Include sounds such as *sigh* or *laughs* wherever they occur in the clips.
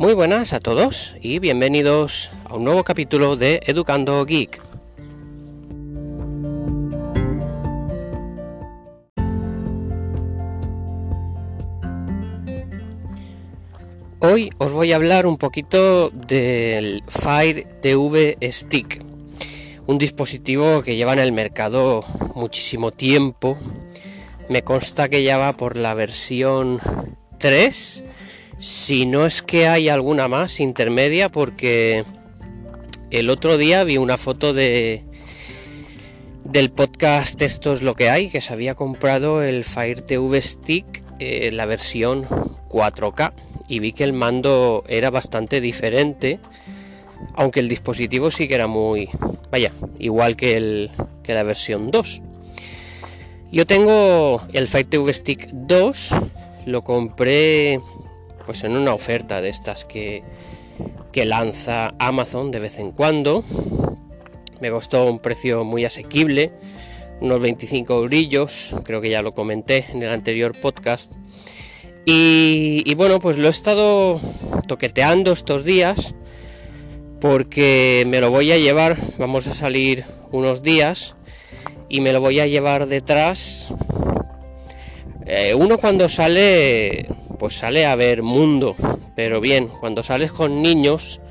Muy buenas a todos y bienvenidos a un nuevo capítulo de Educando Geek. Hoy os voy a hablar un poquito del Fire TV Stick, un dispositivo que lleva en el mercado muchísimo tiempo. Me consta que ya va por la versión 3, si no es que hay alguna más intermedia, porque el otro día vi una foto de del podcast Esto es lo que hay, que se había comprado el Fire TV Stick, eh, la versión 4K y vi que el mando era bastante diferente, aunque el dispositivo sí que era muy, vaya, igual que, el, que la versión 2. Yo tengo el Fire TV Stick 2, lo compré pues en una oferta de estas que, que lanza Amazon de vez en cuando. Me costó un precio muy asequible, unos 25 brillos, creo que ya lo comenté en el anterior podcast. Y, bueno, pues lo he estado toqueteando estos días porque me lo voy a llevar, vamos a salir unos días y me lo voy a llevar detrás. Eh, uno cuando sale, pues sale a ver mundo, pero bien, cuando sales con niños,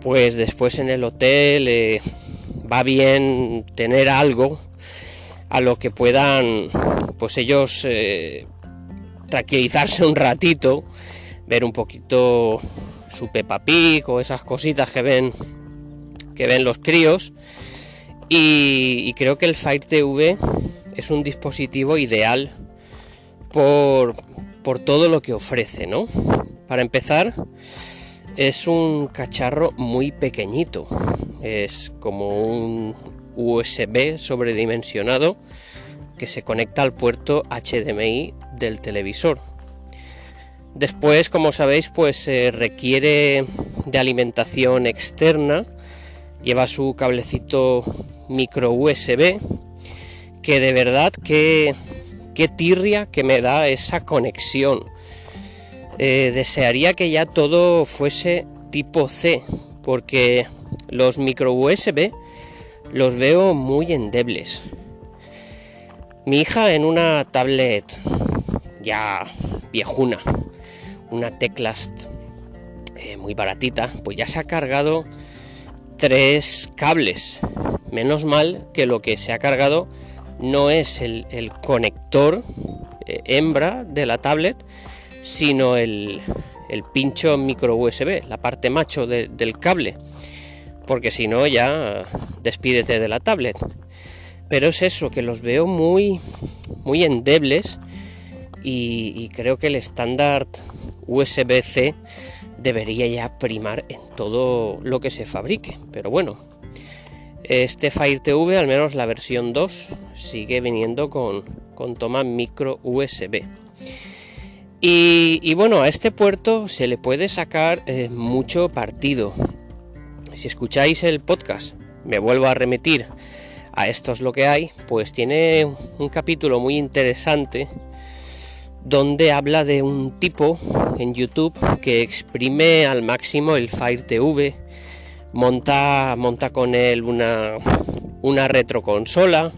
pues después en el hotel eh, va bien tener algo a lo que puedan, pues ellos eh, tranquilizarse un ratito, ver un poquito su Peppa Pig esas cositas que ven que ven los críos. Y, creo que el Fire TV es un dispositivo ideal por, por todo lo que ofrece, ¿no? Para empezar, es un cacharro muy pequeñito, es como un USB sobredimensionado que se conecta al puerto HDMI del televisor. Después, como sabéis, pues requiere de alimentación externa. Lleva su cablecito micro USB. Que de verdad que, qué tirria que me da esa conexión. Eh, desearía que ya todo fuese tipo C. Porque los micro USB los veo muy endebles. Mi hija en una tablet ya viejuna, una Teclast eh, muy baratita, pues ya se ha cargado tres cables. Menos mal que lo que se ha cargado no es el, conector eh, hembra de la tablet, sino el, pincho micro USB, la parte macho del cable. Porque si no, ya despídete de la tablet. Pero es eso, que los veo muy, muy endebles y, creo que el estándar USB-C debería ya primar en todo lo que se fabrique. Pero bueno, este Fire TV, al menos la versión 2, sigue viniendo con, toma micro USB. Y, bueno, a este puerto se le puede sacar eh, mucho partido. Si escucháis el podcast, me vuelvo a remitir a esto es lo que hay, pues tiene un capítulo muy interesante donde habla de un tipo en YouTube que exprime al máximo el Fire TV, monta, monta con él una, una retroconsola,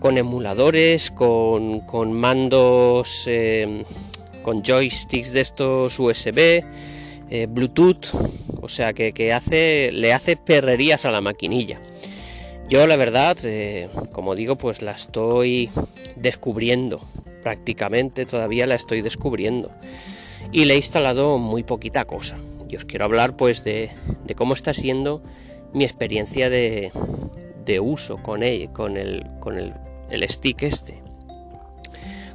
con emuladores, con, mandos, em, con joysticks de estos USB, eh, Bluetooth, o sea que, hace, le hace perrerías a la maquinilla. Yo la verdad, eh, como digo, pues la estoy descubriendo prácticamente todavía la estoy descubriendo y le he instalado muy poquita cosa. Y os quiero hablar pues de, cómo está siendo mi experiencia de, uso con, él, con, el, con el, el stick este.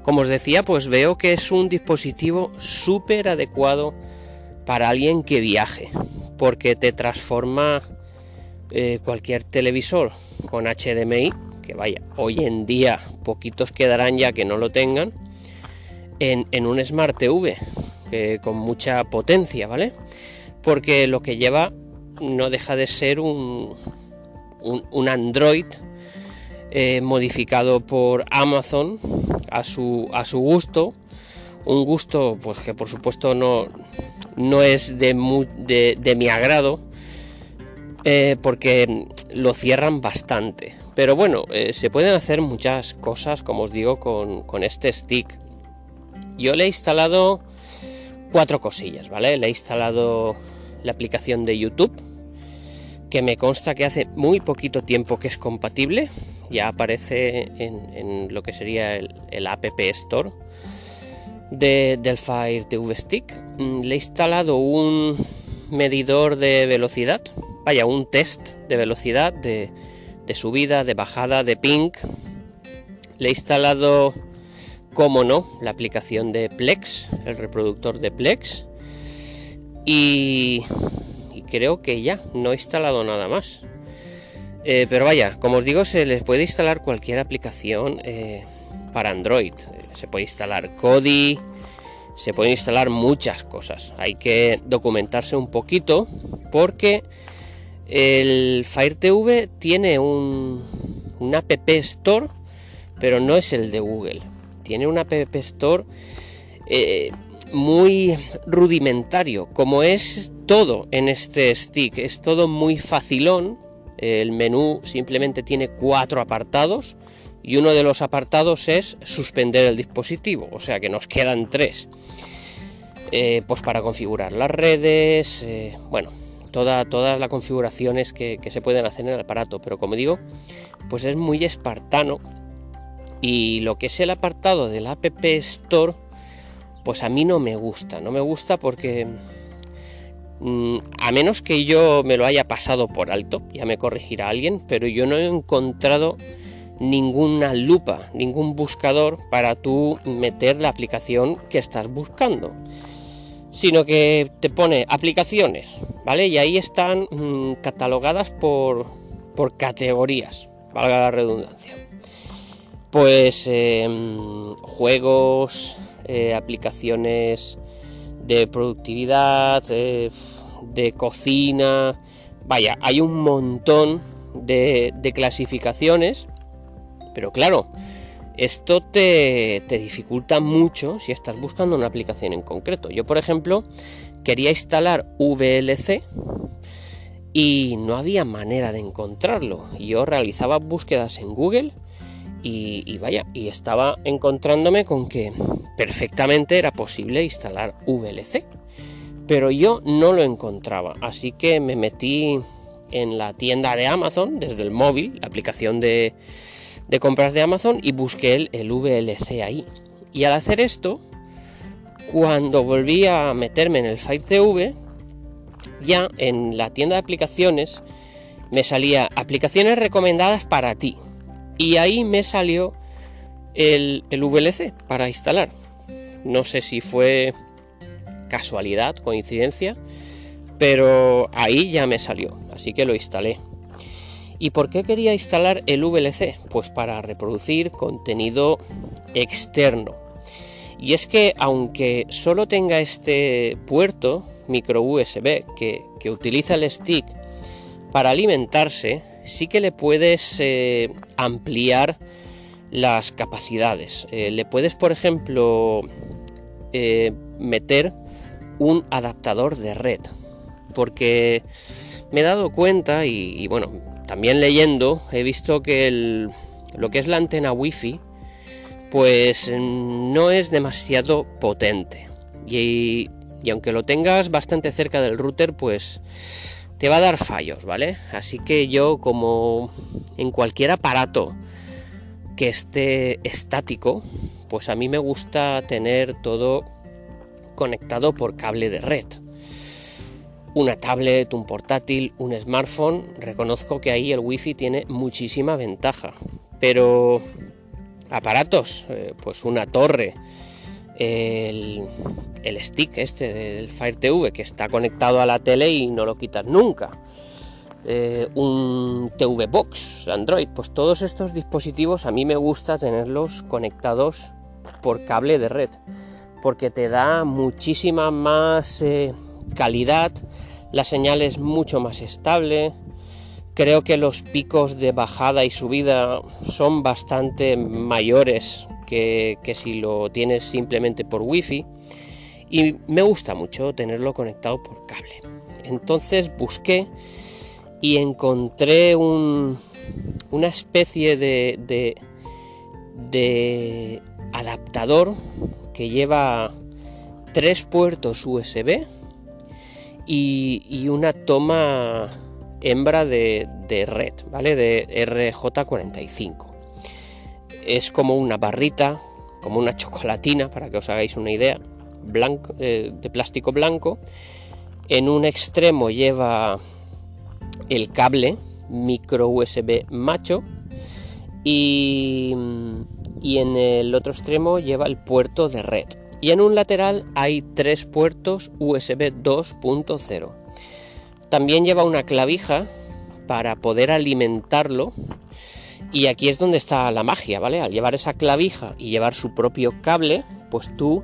Como os decía, pues veo que es un dispositivo súper adecuado para alguien que viaje, porque te transforma eh, cualquier televisor con HDMI que vaya, hoy en día poquitos quedarán ya que no lo tengan, en, un Smart TV con mucha potencia, ¿vale? Porque lo que lleva no deja de ser un, un, Android eh, modificado por Amazon a su, a su gusto, Un gusto, pues que por supuesto no, no es de, de, mi agrado, eh, porque lo cierran bastante. Pero bueno, eh, se pueden hacer muchas cosas, como os digo, con, con este stick. Yo le he instalado cuatro cosillas, ¿vale? Le he instalado la aplicación de YouTube, que me consta que hace muy poquito tiempo que es compatible, ya aparece en, lo que sería el, App Store de, del Fire TV Stick. Mm, le he instalado un medidor de velocidad, vaya, un test de velocidad, de, de subida, de bajada, de ping. Le he instalado, como no, la aplicación de Plex, el reproductor de Plex. Y, creo que ya, no he instalado nada más. Eh, pero vaya, como os digo, se les puede instalar cualquier aplicación eh, para Android. Se puede instalar Kodi, se pueden instalar muchas cosas. Hay que documentarse un poquito porque el Fire TV tiene un App Store, pero no es el de Google. Tiene un App Store eh, muy rudimentario, como es todo en este stick, es todo muy facilón. El menú simplemente tiene cuatro apartados y uno de los apartados es suspender el dispositivo, o sea que nos quedan tres. Eh, pues para configurar las redes, eh, bueno, toda, todas las configuraciones que, que, se pueden hacer en el aparato, pero como digo, pues es muy espartano y lo que es el apartado del App Store pues a mí no me gusta, no me gusta porque mm, a menos que yo me lo haya pasado por alto, ya me corregirá alguien, pero yo no he encontrado ninguna lupa, ningún buscador para tú meter la aplicación que estás buscando. Sino que te pone aplicaciones, ¿vale? Y ahí están mm, catalogadas por, por categorías, valga la redundancia. Pues em, juegos, eh, aplicaciones de productividad, de cocina, vaya, hay un montón de, clasificaciones, pero claro, esto te, te, dificulta mucho si estás buscando una aplicación en concreto. Yo, por ejemplo, quería instalar VLC y no había manera de encontrarlo. Yo realizaba búsquedas en Google y, vaya, y estaba encontrándome con que perfectamente era posible instalar VLC. Pero yo no lo encontraba, así que me metí en la tienda de Amazon desde el móvil, la aplicación de, compras de Amazon, y busqué el, el VLC ahí. Y al hacer esto, cuando volví a meterme en el Fire TV, ya en la tienda de aplicaciones me salía aplicaciones recomendadas para ti y ahí me salió el, VLC para instalar. No sé si fue casualidad, coincidencia, pero ahí ya me salió, así que lo instalé. ¿Y por qué quería instalar el VLC? Pues para reproducir contenido externo. Y es que aunque solo tenga este puerto micro USB que, que utiliza el stick para alimentarse, sí que le puedes eh, ampliar las capacidades. Eh, le puedes, por ejemplo, eh, meter un adaptador de red. Porque me he dado cuenta y, bueno, también leyendo he visto que lo que es la antena wifi pues no es demasiado potente. y aunque lo tengas bastante cerca del router, pues te va a dar fallos, ¿vale? Así que yo como en cualquier aparato que esté estático, pues a mí me gusta tener todo conectado por cable de red. Una tablet, un portátil, un smartphone, reconozco que ahí el wifi tiene muchísima ventaja, pero aparatos, eh, pues una torre, el, stick este del Fire TV que está conectado a la tele y no lo quitas nunca. Eh, un TV Box Android, pues todos estos dispositivos a mí me gusta tenerlos conectados por cable de red porque te da muchísima más eh, calidad, la señal es mucho más estable, creo que los picos de bajada y subida son bastante mayores que, si lo tienes simplemente por wifi y me gusta mucho tenerlo conectado por cable. Entonces busqué y encontré un, una especie de, de, de adaptador que lleva tres puertos USB y, una toma hembra de, red, ¿vale? De RJ45. Es como una barrita, como una chocolatina, para que os hagáis una idea, blanco, eh, de plástico blanco. En un extremo lleva el cable micro USB macho y, y en el otro extremo lleva el puerto de red y en un lateral hay tres puertos USB 2.0. También lleva una clavija para poder alimentarlo y aquí es donde está la magia, ¿vale? Al llevar esa clavija y llevar su propio cable, pues tú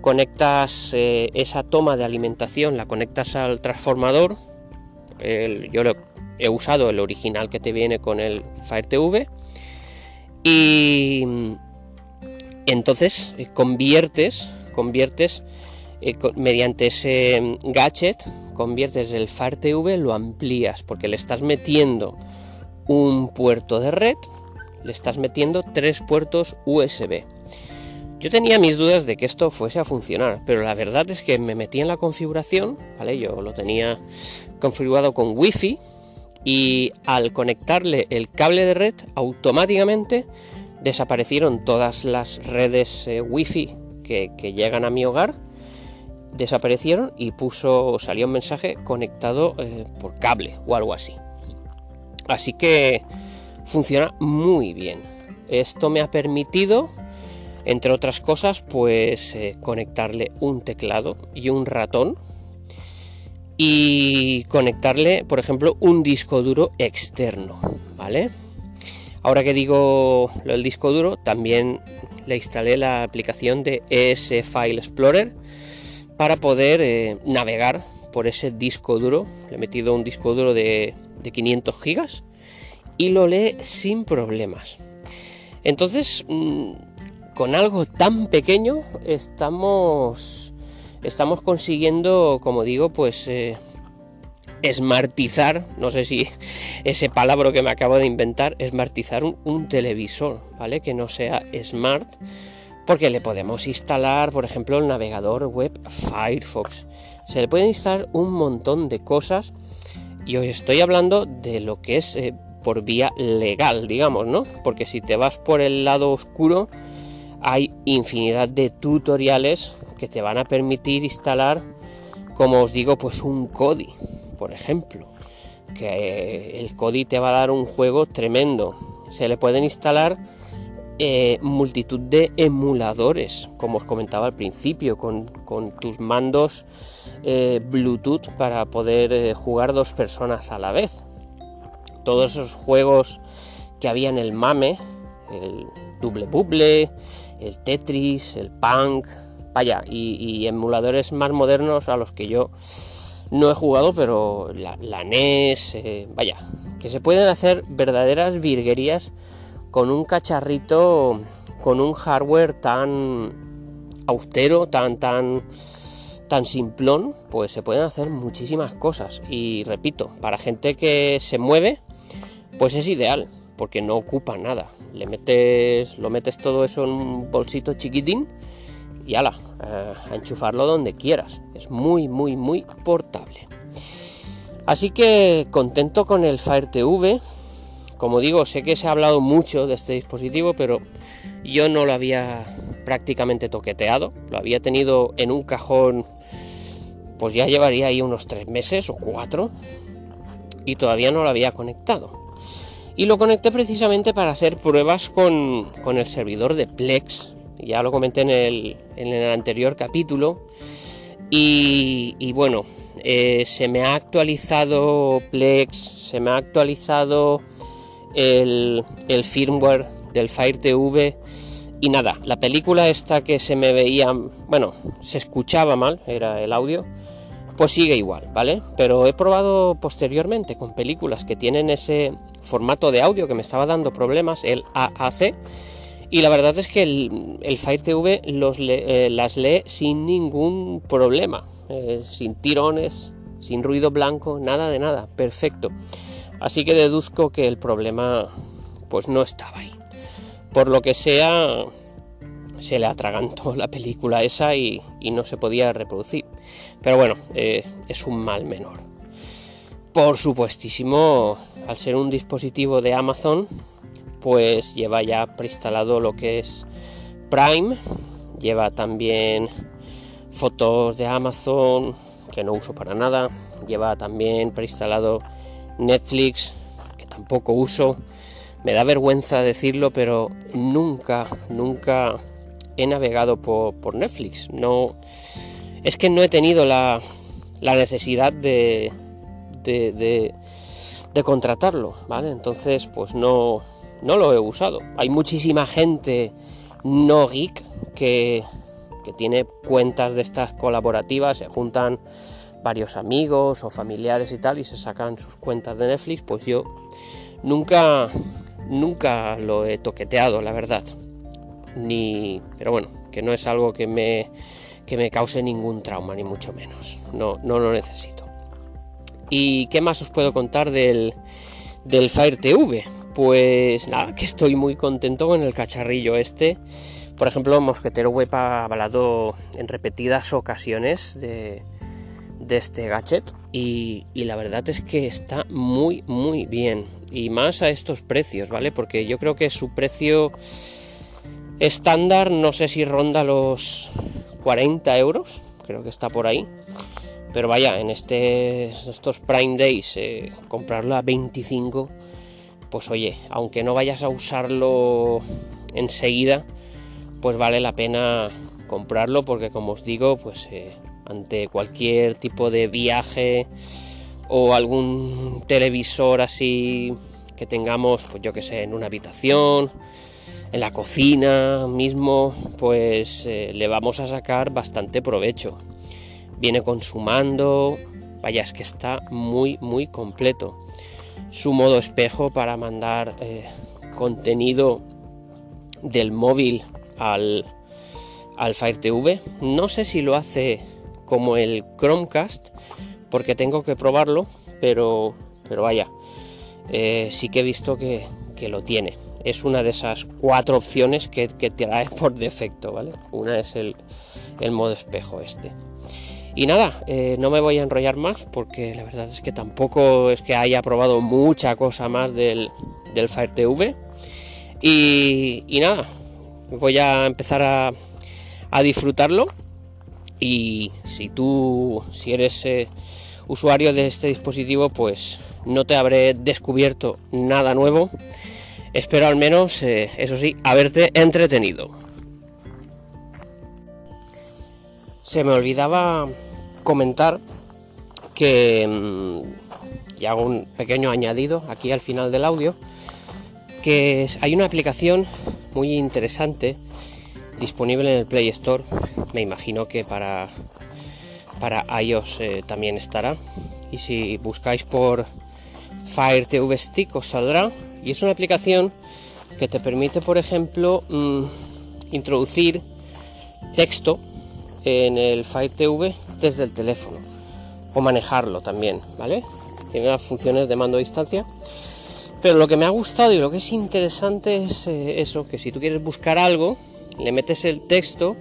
conectas eh, esa toma de alimentación, la conectas al transformador. yo lo, he usado el original que te viene con el Fire TV y entonces eh, conviertes, conviertes eh, mediante ese mm, gadget, conviertes el Fire TV, lo amplías porque le estás metiendo un puerto de red, le estás metiendo tres puertos USB. Yo tenía mis dudas de que esto fuese a funcionar, pero la verdad es que me metí en la configuración, ¿vale? Yo lo tenía configurado con Wi-Fi y al conectarle el cable de red automáticamente desaparecieron todas las redes eh, wifi que, llegan a mi hogar desaparecieron y puso salió un mensaje conectado eh, por cable o algo así así que funciona muy bien. Esto me ha permitido entre otras cosas pues eh, conectarle un teclado y un ratón y conectarle por ejemplo un disco duro externo vale Ahora que digo lo del disco duro, también le instalé la aplicación de ES File Explorer para poder eh, navegar por ese disco duro. Le he metido un disco duro de, 500 gigas y lo lee sin problemas. Entonces, mm, con algo tan pequeño estamos, estamos consiguiendo, como digo, pues eh, esmartizar, no sé si *laughs* ese palabra que me acabo de inventar, esmartizar un, un, televisor, ¿vale? Que no sea smart, porque le podemos instalar, por ejemplo, el navegador web Firefox. Se le puede instalar un montón de cosas y os estoy hablando de lo que es eh, por vía legal, digamos, ¿no? Porque si te vas por el lado oscuro, hay infinidad de tutoriales que te van a permitir instalar, como os digo, pues un Kodi por ejemplo, que eh, el Kodi te va a dar un juego tremendo. Se le pueden instalar eh, multitud de emuladores, como os comentaba al principio, con, tus mandos eh, Bluetooth para poder jugar dos personas a la vez. Todos esos juegos que había en el MAME, el Double Bubble, el Tetris, el Punk, vaya, y emuladores más modernos a los que yo no he jugado, pero la, NES, eh, vaya, que se pueden hacer verdaderas virguerías con un cacharrito, con un hardware tan austero, tan, tan, tan simplón, pues se pueden hacer muchísimas cosas. Y repito, para gente que se mueve, pues es ideal, porque no ocupa nada. Le metes, lo metes todo eso en un bolsito chiquitín y ala, eh, a enchufarlo donde quieras. Es muy, muy, muy portable. Así que contento con el Fire TV. Como digo, sé que se ha hablado mucho de este dispositivo, pero yo no lo había prácticamente toqueteado. Lo había tenido en un cajón, pues ya llevaría ahí unos tres meses o cuatro. Y todavía no lo había conectado. Y lo conecté precisamente para hacer pruebas con, con el servidor de Plex, ya lo comenté en el, en el anterior capítulo. Y, bueno, eh, se me ha actualizado Plex, se me ha actualizado el, firmware del Fire TV. Y nada, la película esta que se me veía, bueno, se escuchaba mal, era el audio, pues sigue igual, ¿vale? Pero he probado posteriormente con películas que tienen ese formato de audio que me estaba dando problemas, el AAC, Y la verdad es que el, Fire TV eh, las lee sin ningún problema, eh, sin tirones, sin ruido blanco, nada de nada, perfecto. Así que deduzco que el problema pues no estaba ahí. Por lo que sea, se le atragantó *laughs* la película esa y, no se podía reproducir. Pero bueno, eh, es un mal menor. Por supuestísimo, al ser un dispositivo de Amazon, pues lleva ya preinstalado lo que es Prime, lleva también fotos de Amazon que no uso para nada, lleva también preinstalado Netflix que tampoco uso. Me da vergüenza decirlo, pero nunca, nunca he navegado por, Netflix. No, es que no he tenido la, la necesidad de, de, de, contratarlo, ¿vale? Entonces, pues no, no lo he usado. Hay muchísima gente no geek que, que tiene cuentas de estas colaborativas, se juntan varios amigos o familiares y tal y se sacan sus cuentas de Netflix, pues yo nunca nunca lo he toqueteado, la verdad. Ni, pero bueno, que no es algo que me que me cause ningún trauma ni mucho menos. No no lo necesito. ¿Y qué más os puedo contar del del Fire TV? Pues nada, que estoy muy contento con el cacharrillo este. Por ejemplo, Mosquetero Web ha hablado en repetidas ocasiones de, este gadget y, la verdad es que está muy muy bien y más a estos precios, ¿vale? Porque yo creo que su precio estándar no sé si ronda los 40 euros, creo que está por ahí. Pero vaya, en este, estos Prime Days, eh, comprarlo a 25 pues oye, aunque no vayas a usarlo enseguida, pues vale la pena comprarlo porque como os digo, pues eh, ante cualquier tipo de viaje o algún televisor así que tengamos, pues yo que sé, en una habitación, en la cocina mismo, pues eh, le vamos a sacar bastante provecho. Viene consumando, vaya, es que está muy, muy completo su modo espejo para mandar eh, contenido del móvil al, al Fire TV. No sé si lo hace como el Chromecast, porque tengo que probarlo, pero, pero vaya, eh, sí que he visto que, lo tiene. Es una de esas cuatro opciones que, que trae *laughs* por defecto, ¿vale? Una es el, el modo espejo este. Y nada, eh, no me voy a enrollar más porque la verdad es que tampoco es que haya probado mucha cosa más del, del Fire TV. Y, nada, voy a empezar a, a, disfrutarlo. Y si tú, si eres eh, usuario de este dispositivo, pues no te habré descubierto nada nuevo. Espero al menos, eh, eso sí, haberte entretenido. Se me olvidaba comentar que, mm, y hago un pequeño añadido aquí al final del audio, que hay una aplicación muy interesante disponible en el Play Store, me imagino que para, para iOS eh, también estará, y si buscáis por Fire TV Stick os saldrá, y es una aplicación que te permite, por ejemplo, mm, introducir texto en el Fire TV desde el teléfono o manejarlo también, ¿vale? Tiene las funciones de mando a distancia. Pero lo que me ha gustado y lo que es interesante es eh, eso, que si tú quieres buscar algo, le metes el texto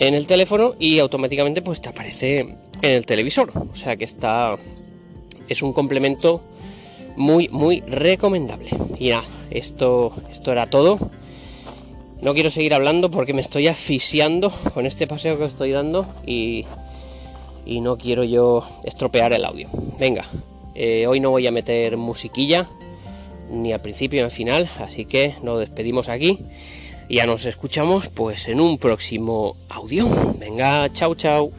en el teléfono y automáticamente pues te aparece en el televisor. O sea que está es un complemento muy muy recomendable. Y nada, esto esto era todo. No quiero seguir hablando porque me estoy asfixiando con este paseo que estoy dando y y no quiero yo estropear el audio. Venga, eh, hoy no voy a meter musiquilla, ni al principio ni al final, así que nos despedimos aquí y ya nos escuchamos pues en un próximo audio. Venga, chao chao.